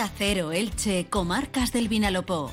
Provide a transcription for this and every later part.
Onda Elche, Comarcas del Vinalopó.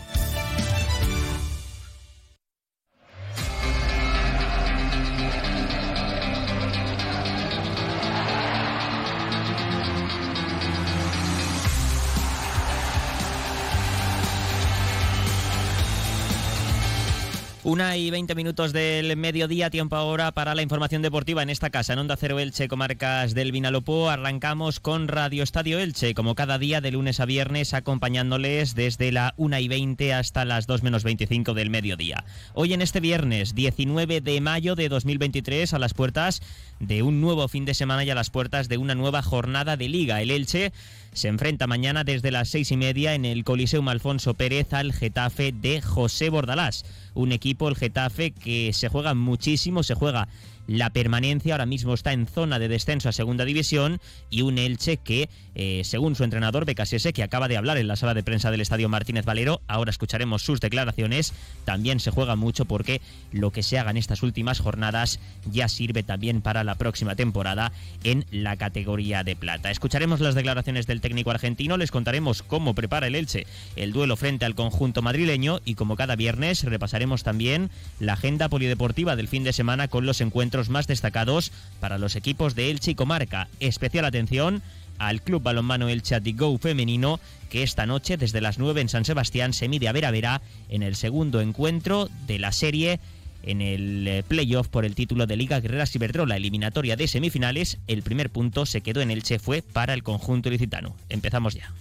Una y veinte minutos del mediodía, tiempo ahora para la información deportiva en esta casa, en Onda Cero Elche, comarcas del Vinalopó. Arrancamos con Radio Estadio Elche, como cada día de lunes a viernes, acompañándoles desde la una y veinte hasta las dos menos veinticinco del mediodía. Hoy en este viernes, 19 de mayo de 2023, a las puertas de un nuevo fin de semana y a las puertas de una nueva jornada de liga. El Elche se enfrenta mañana desde las seis y media en el Coliseum Alfonso Pérez al Getafe de José Bordalás. Un equipo, el Getafe, que se juega muchísimo, se juega la permanencia. Ahora mismo está en zona de descenso a segunda división y un Elche que, eh, según su entrenador Becasese, que acaba de hablar en la sala de prensa del Estadio Martínez Valero, ahora escucharemos sus declaraciones, también se juega mucho porque lo que se haga en estas últimas jornadas ya sirve también para la próxima temporada en la categoría de plata. Escucharemos las declaraciones del técnico argentino, les contaremos cómo prepara el Elche el duelo frente al conjunto madrileño y como cada viernes repasaremos también la agenda polideportiva del fin de semana con los encuentros más destacados para los equipos de Elche y Comarca. Especial atención al Club Balonmano Elche Go femenino que esta noche desde las 9 en San Sebastián se mide a ver a verá en el segundo encuentro de la serie en el eh, playoff por el título de Liga Guerrera Ciberdrola, eliminatoria de semifinales. El primer punto se quedó en Elche, fue para el conjunto ilicitano. Empezamos ya.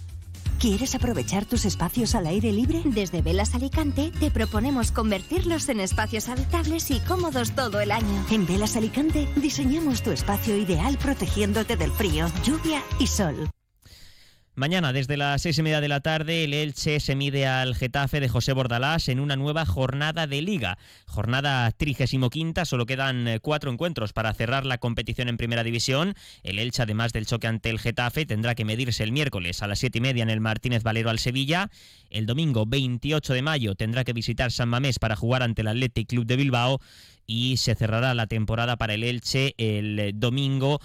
¿Quieres aprovechar tus espacios al aire libre? Desde Velas Alicante te proponemos convertirlos en espacios habitables y cómodos todo el año. En Velas Alicante diseñamos tu espacio ideal protegiéndote del frío, lluvia y sol. Mañana, desde las seis y media de la tarde, el Elche se mide al Getafe de José Bordalás en una nueva jornada de Liga. Jornada trigésimo quinta, solo quedan eh, cuatro encuentros para cerrar la competición en Primera División. El Elche, además del choque ante el Getafe, tendrá que medirse el miércoles a las siete y media en el Martínez Valero al Sevilla. El domingo 28 de mayo tendrá que visitar San Mamés para jugar ante el Athletic Club de Bilbao y se cerrará la temporada para el Elche el domingo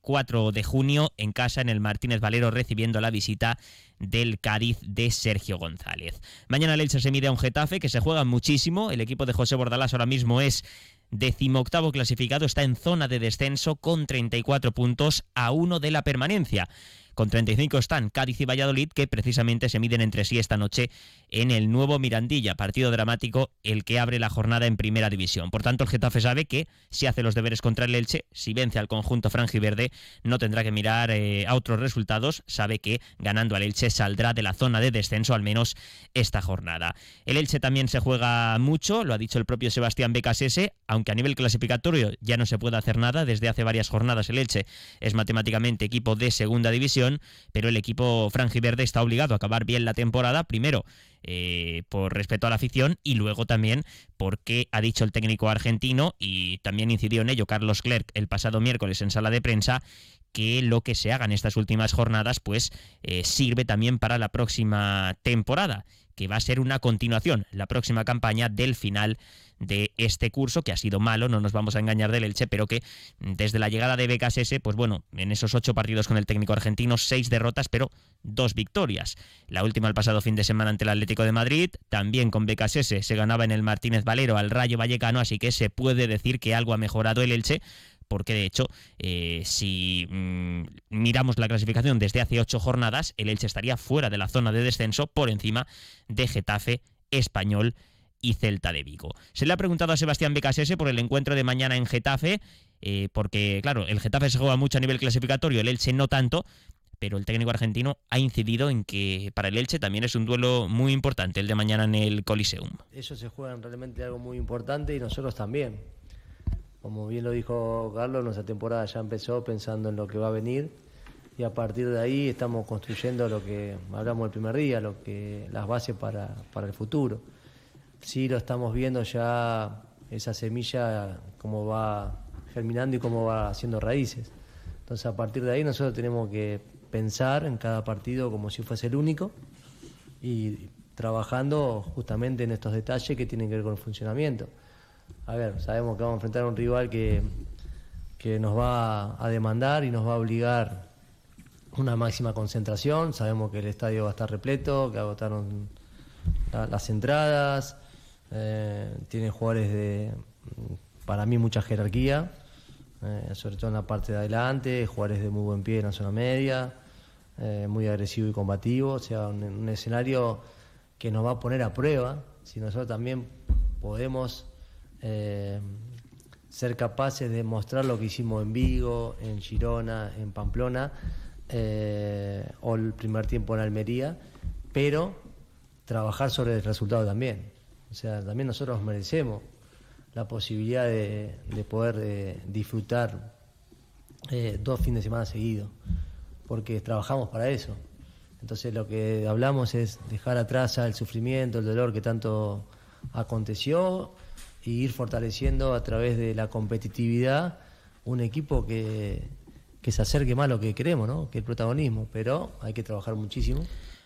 4 eh, de junio en casa en el Martínez Valero recibiendo la visita del Cádiz de Sergio González. Mañana el Elche se mide a un Getafe que se juega muchísimo. El equipo de José Bordalás ahora mismo es decimoctavo clasificado, está en zona de descenso con 34 puntos a uno de la permanencia. Con 35 están Cádiz y Valladolid, que precisamente se miden entre sí esta noche en el nuevo Mirandilla, partido dramático, el que abre la jornada en primera división. Por tanto, el Getafe sabe que si hace los deberes contra el Elche, si vence al conjunto franjiverde, no tendrá que mirar eh, a otros resultados. Sabe que ganando al Elche saldrá de la zona de descenso, al menos esta jornada. El Elche también se juega mucho, lo ha dicho el propio Sebastián Becasese, aunque a nivel clasificatorio ya no se puede hacer nada. Desde hace varias jornadas el Elche es matemáticamente equipo de segunda división pero el equipo franjiverde está obligado a acabar bien la temporada, primero eh, por respeto a la afición y luego también porque ha dicho el técnico argentino y también incidió en ello Carlos Clerc el pasado miércoles en sala de prensa que lo que se haga en estas últimas jornadas pues eh, sirve también para la próxima temporada que va a ser una continuación, la próxima campaña del final de este curso, que ha sido malo, no nos vamos a engañar del Elche, pero que desde la llegada de BKSS, pues bueno, en esos ocho partidos con el técnico argentino, seis derrotas, pero dos victorias. La última el pasado fin de semana ante el Atlético de Madrid, también con BKSS se ganaba en el Martínez Valero al Rayo Vallecano, así que se puede decir que algo ha mejorado el Elche, porque de hecho, eh, si mm, miramos la clasificación desde hace ocho jornadas, el Elche estaría fuera de la zona de descenso por encima de Getafe, Español y Celta de Vigo. Se le ha preguntado a Sebastián Becasese por el encuentro de mañana en Getafe, eh, porque claro, el Getafe se juega mucho a nivel clasificatorio, el Elche no tanto, pero el técnico argentino ha incidido en que para el Elche también es un duelo muy importante el de mañana en el Coliseum. Ellos se juegan realmente algo muy importante y nosotros también. Como bien lo dijo Carlos, nuestra temporada ya empezó pensando en lo que va a venir y a partir de ahí estamos construyendo lo que hablamos el primer día, lo que las bases para, para el futuro sí lo estamos viendo ya esa semilla cómo va germinando y cómo va haciendo raíces. Entonces a partir de ahí nosotros tenemos que pensar en cada partido como si fuese el único y trabajando justamente en estos detalles que tienen que ver con el funcionamiento. A ver, sabemos que vamos a enfrentar a un rival que, que nos va a demandar y nos va a obligar una máxima concentración. Sabemos que el estadio va a estar repleto, que agotaron las entradas. Eh, tiene jugadores de, para mí, mucha jerarquía, eh, sobre todo en la parte de adelante, jugadores de muy buen pie en la zona media, eh, muy agresivo y combativo. O sea, un, escenario que nos va a poner a prueba si nosotros también podemos ser capaces de mostrar lo que hicimos en Vigo, en Girona, en Pamplona eh, o el primer tiempo en Almería, pero trabajar sobre el resultado también. O sea, también nosotros merecemos la posibilidad de, poder eh, disfrutar eh, dos fines de semana seguidos, porque trabajamos para eso. Entonces lo que hablamos es dejar atrás el sufrimiento, el dolor que tanto aconteció y ir fortaleciendo a través de la competitividad un equipo que, que se acerque más a lo que queremos, ¿no? que el protagonismo, pero hay que trabajar muchísimo.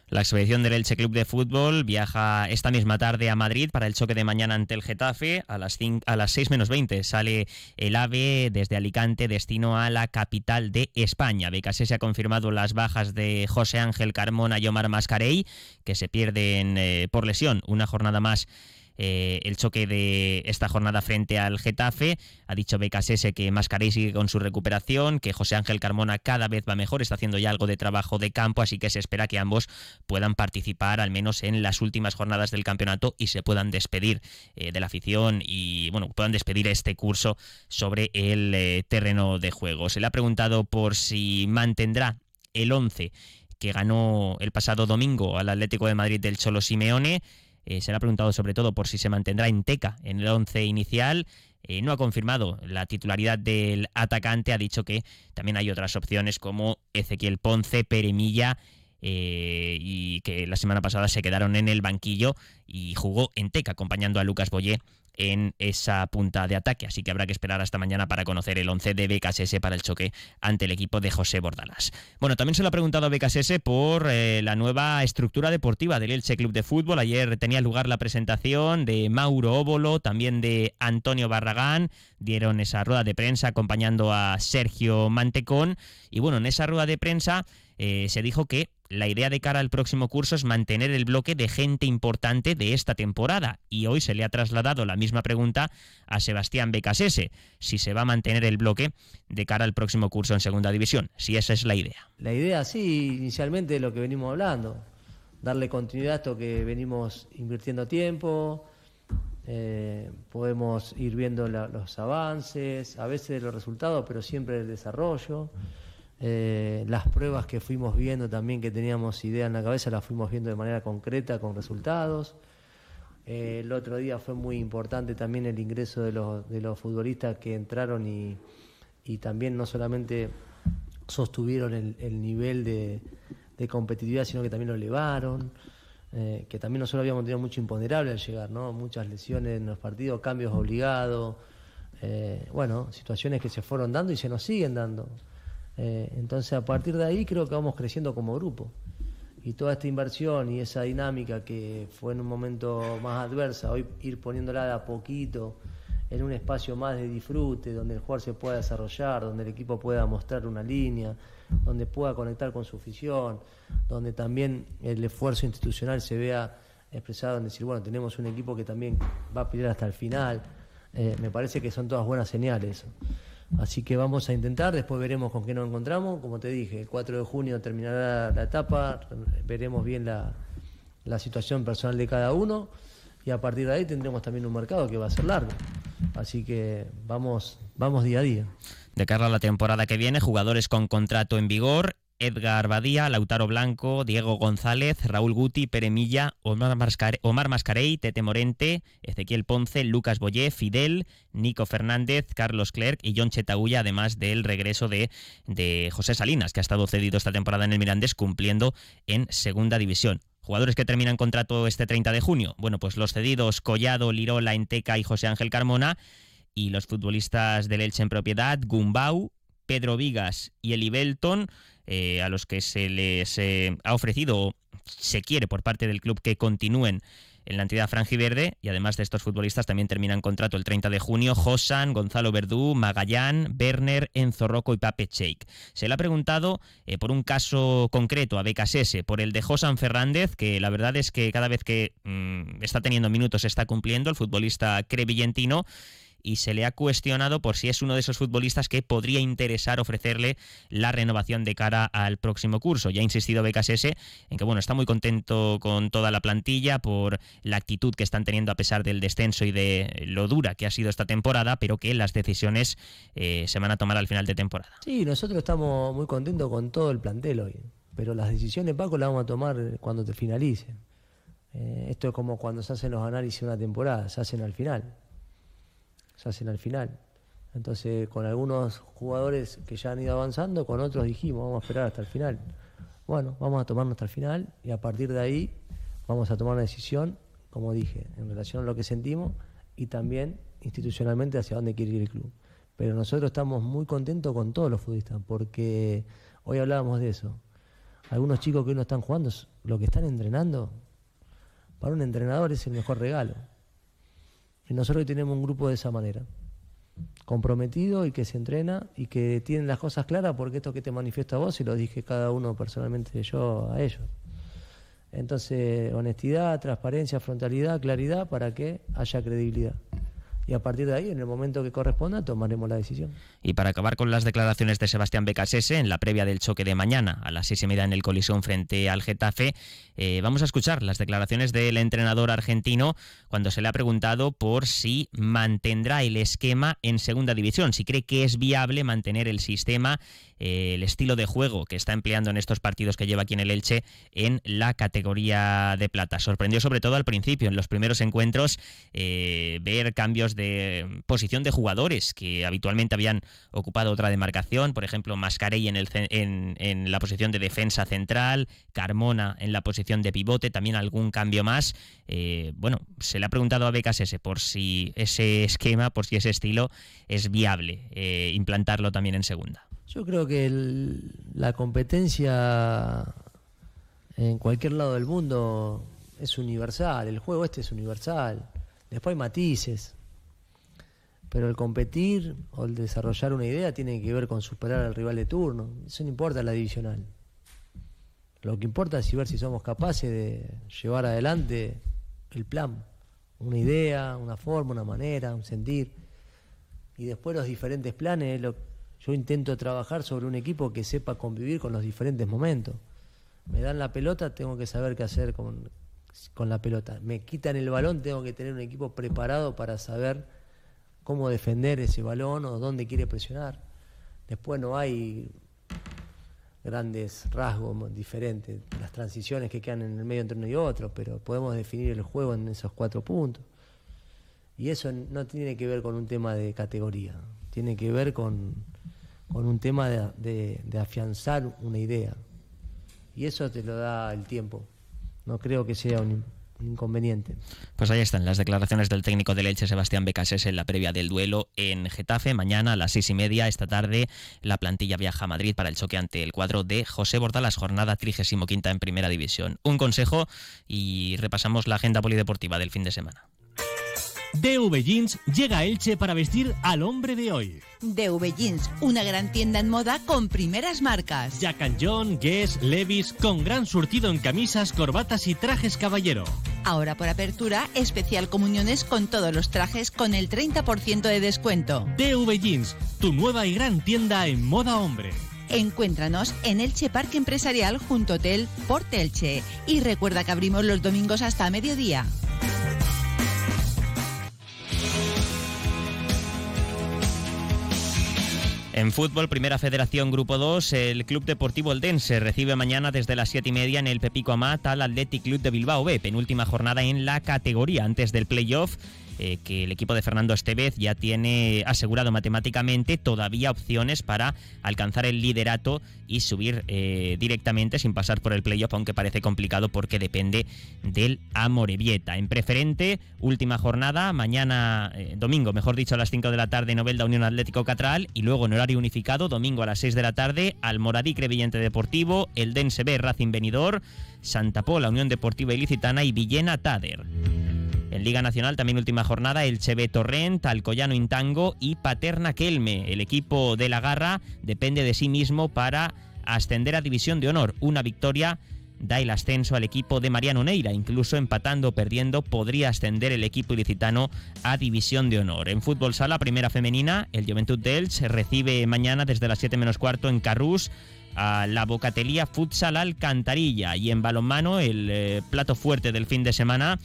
La expedición del Elche Club de Fútbol viaja esta misma tarde a Madrid para el choque de mañana ante el Getafe. A las, a las 6 menos 20 sale el AVE desde Alicante destino a la capital de España. BKC se ha confirmado las bajas de José Ángel Carmona y Omar Mascarey, que se pierden eh, por lesión una jornada más eh, el choque de esta jornada frente al Getafe. Ha dicho BKSS que Mascarey sigue con su recuperación, que José Ángel Carmona cada vez va mejor, está haciendo ya algo de trabajo de campo, así que se espera que ambos puedan participar al menos en las últimas jornadas del campeonato y se puedan despedir eh, de la afición y bueno, puedan despedir este curso sobre el eh, terreno de juego. Se le ha preguntado por si mantendrá el 11 que ganó el pasado domingo al Atlético de Madrid del Cholo Simeone. Eh, se le ha preguntado sobre todo por si se mantendrá en Teca en el once inicial. Eh, no ha confirmado la titularidad del atacante, ha dicho que también hay otras opciones como Ezequiel Ponce, Peremilla eh, y que la semana pasada se quedaron en el banquillo y jugó en Teca acompañando a Lucas Boyé en esa punta de ataque. Así que habrá que esperar hasta mañana para conocer el 11 de BKSS para el choque ante el equipo de José Bordalas. Bueno, también se lo ha preguntado a BKSS por eh, la nueva estructura deportiva del Elche Club de Fútbol. Ayer tenía lugar la presentación de Mauro Óbolo, también de Antonio Barragán. Dieron esa rueda de prensa acompañando a Sergio Mantecón. Y bueno, en esa rueda de prensa eh, se dijo que la idea de cara al próximo curso es mantener el bloque de gente importante de esta temporada. Y hoy se le ha trasladado la misma pregunta a Sebastián Becasese, si se va a mantener el bloque de cara al próximo curso en Segunda División, si esa es la idea. La idea, sí, inicialmente lo que venimos hablando, darle continuidad a esto que venimos invirtiendo tiempo, eh, podemos ir viendo los avances, a veces los resultados, pero siempre el desarrollo. Eh, las pruebas que fuimos viendo también, que teníamos idea en la cabeza, las fuimos viendo de manera concreta con resultados. Eh, el otro día fue muy importante también el ingreso de los, de los futbolistas que entraron y, y también no solamente sostuvieron el, nivel de, competitividad, sino que también lo elevaron. Eh, que también nosotros habíamos tenido mucho imponderable al llegar, ¿no? Muchas lesiones en los partidos, cambios obligados, bueno, situaciones que se fueron dando y se nos siguen dando. Eh, entonces, a partir de ahí creo que vamos creciendo como grupo. Y toda esta inversión y esa dinámica que fue en un momento más adversa, hoy ir poniéndola de a poquito en un espacio más de disfrute, donde el jugador se pueda desarrollar, donde el equipo pueda mostrar una línea, donde pueda conectar con su afición, donde también el esfuerzo institucional se vea expresado en decir, bueno, tenemos un equipo que también va a pelear hasta el final. Eh, me parece que son todas buenas señales. Así que vamos a intentar, después veremos con qué nos encontramos. Como te dije, el 4 de junio terminará la etapa, veremos bien la, la situación personal de cada uno y a partir de ahí tendremos también un mercado que va a ser largo. Así que vamos, vamos día a día. De cara a la temporada que viene, jugadores con contrato en vigor Edgar Badía, Lautaro Blanco, Diego González, Raúl Guti, Peremilla, Omar, Mascarey, Tete Morente, Ezequiel Ponce, Lucas Boyé, Fidel, Nico Fernández, Carlos Clerc y John Chetagulla, además del regreso de, de José Salinas, que ha estado cedido esta temporada en el Mirandés, cumpliendo en Segunda División. Jugadores que terminan contrato este 30 de junio. Bueno, pues los cedidos Collado, Lirola, Enteca y José Ángel Carmona. Y los futbolistas del Elche en propiedad, Gumbau, Pedro Vigas y Eli Belton eh, a los que se les eh, ha ofrecido, se quiere por parte del club que continúen en la entidad franjiverde y además de estos futbolistas también terminan contrato el 30 de junio Josan, Gonzalo Verdú, Magallán, Werner, Enzo Rocco y Pape Cheik. Se le ha preguntado eh, por un caso concreto a Becasese, por el de Josan Fernández, que la verdad es que cada vez que mm, está teniendo minutos está cumpliendo el futbolista crevillentino y se le ha cuestionado por si es uno de esos futbolistas que podría interesar ofrecerle la renovación de cara al próximo curso. Ya ha insistido BKSS en que bueno, está muy contento con toda la plantilla por la actitud que están teniendo a pesar del descenso y de lo dura que ha sido esta temporada, pero que las decisiones eh, se van a tomar al final de temporada. Sí, nosotros estamos muy contentos con todo el plantel hoy, pero las decisiones, Paco, las vamos a tomar cuando te finalice. Eh, esto es como cuando se hacen los análisis de una temporada, se hacen al final se hacen al final. Entonces, con algunos jugadores que ya han ido avanzando, con otros dijimos, vamos a esperar hasta el final. Bueno, vamos a tomarnos hasta el final y a partir de ahí vamos a tomar una decisión, como dije, en relación a lo que sentimos y también institucionalmente hacia dónde quiere ir el club. Pero nosotros estamos muy contentos con todos los futbolistas, porque hoy hablábamos de eso. Algunos chicos que hoy no están jugando, lo que están entrenando, para un entrenador es el mejor regalo. Y nosotros tenemos un grupo de esa manera, comprometido y que se entrena y que tienen las cosas claras, porque esto que te manifiesto a vos, y lo dije cada uno personalmente yo a ellos. Entonces, honestidad, transparencia, frontalidad, claridad, para que haya credibilidad y a partir de ahí, en el momento que corresponda, tomaremos la decisión. Y para acabar con las declaraciones de Sebastián Becasese en la previa del choque de mañana a las seis y media en el colisión frente al Getafe, eh, vamos a escuchar las declaraciones del entrenador argentino cuando se le ha preguntado por si mantendrá el esquema en segunda división, si cree que es viable mantener el sistema, eh, el estilo de juego que está empleando en estos partidos que lleva aquí en el Elche en la categoría de plata. Sorprendió sobre todo al principio, en los primeros encuentros, eh, ver cambios de posición de jugadores que habitualmente habían ocupado otra demarcación, por ejemplo, Mascarey en, el, en, la posición de defensa central, Carmona en la posición de pivote, también algún cambio más. Eh, bueno, se le ha preguntado a ese por si ese esquema, por si ese estilo es viable eh, implantarlo también en segunda. Yo creo que la competencia en cualquier lado del mundo es universal, el juego este es universal. Después hay matices. Pero el competir o el desarrollar una idea tiene que ver con superar al rival de turno. Eso no importa la divisional. Lo que importa es ver si somos capaces de llevar adelante el plan, una idea, una forma, una manera, un sentir. Y después los diferentes planes, yo intento trabajar sobre un equipo que sepa convivir con los diferentes momentos. Me dan la pelota, tengo que saber qué hacer con, con la pelota. Me quitan el balón, tengo que tener un equipo preparado para saber cómo defender ese balón o dónde quiere presionar. Después no hay grandes rasgos diferentes, las transiciones que quedan en el medio entre uno y otro, pero podemos definir el juego en esos cuatro puntos. Y eso no tiene que ver con un tema de categoría, tiene que ver con, un tema de afianzar una idea. Y eso te lo da el tiempo. No creo que sea un, inconveniente. Pues ahí están las declaraciones del técnico del Elche, Sebastián Becases, en la previa del duelo en Getafe. Mañana a las seis y media, esta tarde, la plantilla viaja a Madrid para el choque ante el cuadro de José Bordalas, jornada 35 en Primera División. Un consejo y repasamos la agenda polideportiva del fin de semana. DV Jeans llega a Elche para vestir al hombre de hoy. DV Jeans, una gran tienda en moda con primeras marcas. Jack and John, Guess, Levis, con gran surtido en camisas, corbatas y trajes caballero. Ahora por apertura, especial comuniones con todos los trajes con el 30% de descuento. DV Jeans, tu nueva y gran tienda en moda hombre. Encuéntranos en Elche Parque Empresarial junto a Hotel Porte Elche. Y recuerda que abrimos los domingos hasta mediodía. En fútbol, Primera Federación Grupo 2, el Club Deportivo Eldense recibe mañana desde las 7 y media en el Pepico Amat al Athletic Club de Bilbao B, penúltima jornada en la categoría antes del playoff eh, que el equipo de Fernando Estevez ya tiene asegurado matemáticamente todavía opciones para alcanzar el liderato y subir eh, directamente sin pasar por el playoff, aunque parece complicado porque depende del Amorebieta. En preferente, última jornada, mañana, eh, domingo, mejor dicho, a las 5 de la tarde, Novelda Unión Atlético Catral y luego en horario unificado, domingo a las 6 de la tarde, Almoradí Crevillente Deportivo, el Dense B Racing Benidor, Santa Pola Unión Deportiva Ilicitana y Villena Tader. En Liga Nacional también última jornada el Cheve Torrent, Alcoyano Intango y Paterna Kelme. El equipo de la Garra depende de sí mismo para ascender a División de Honor. Una victoria da el ascenso al equipo de Mariano Neira. Incluso empatando o perdiendo podría ascender el equipo ilicitano a División de Honor. En fútbol sala, primera femenina, el Juventud de Elche recibe mañana desde las 7 menos cuarto en Carrús a la Bocatelía Futsal Alcantarilla. Y en balonmano, el eh, plato fuerte del fin de semana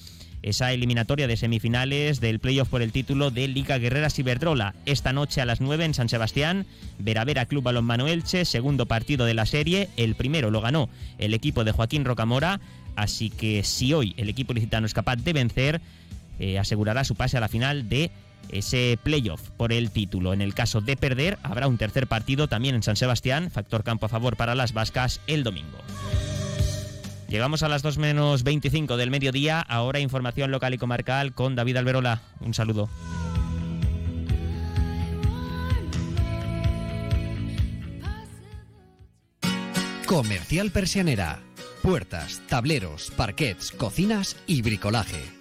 esa eliminatoria de semifinales del playoff por el título de Liga Guerreras Iberdrola. Esta noche a las 9 en San Sebastián, Veravera Club Balonmano Elche, segundo partido de la serie. El primero lo ganó el equipo de Joaquín Rocamora, así que si hoy el equipo licitano es capaz de vencer, eh, asegurará su pase a la final de ese playoff por el título. En el caso de perder, habrá un tercer partido también en San Sebastián, factor campo a favor para las vascas el domingo. Llegamos a las 2 menos 25 del mediodía. Ahora información local y comarcal con David Alberola. Un saludo. Comercial Persianera. Puertas, tableros, parquets, cocinas y bricolaje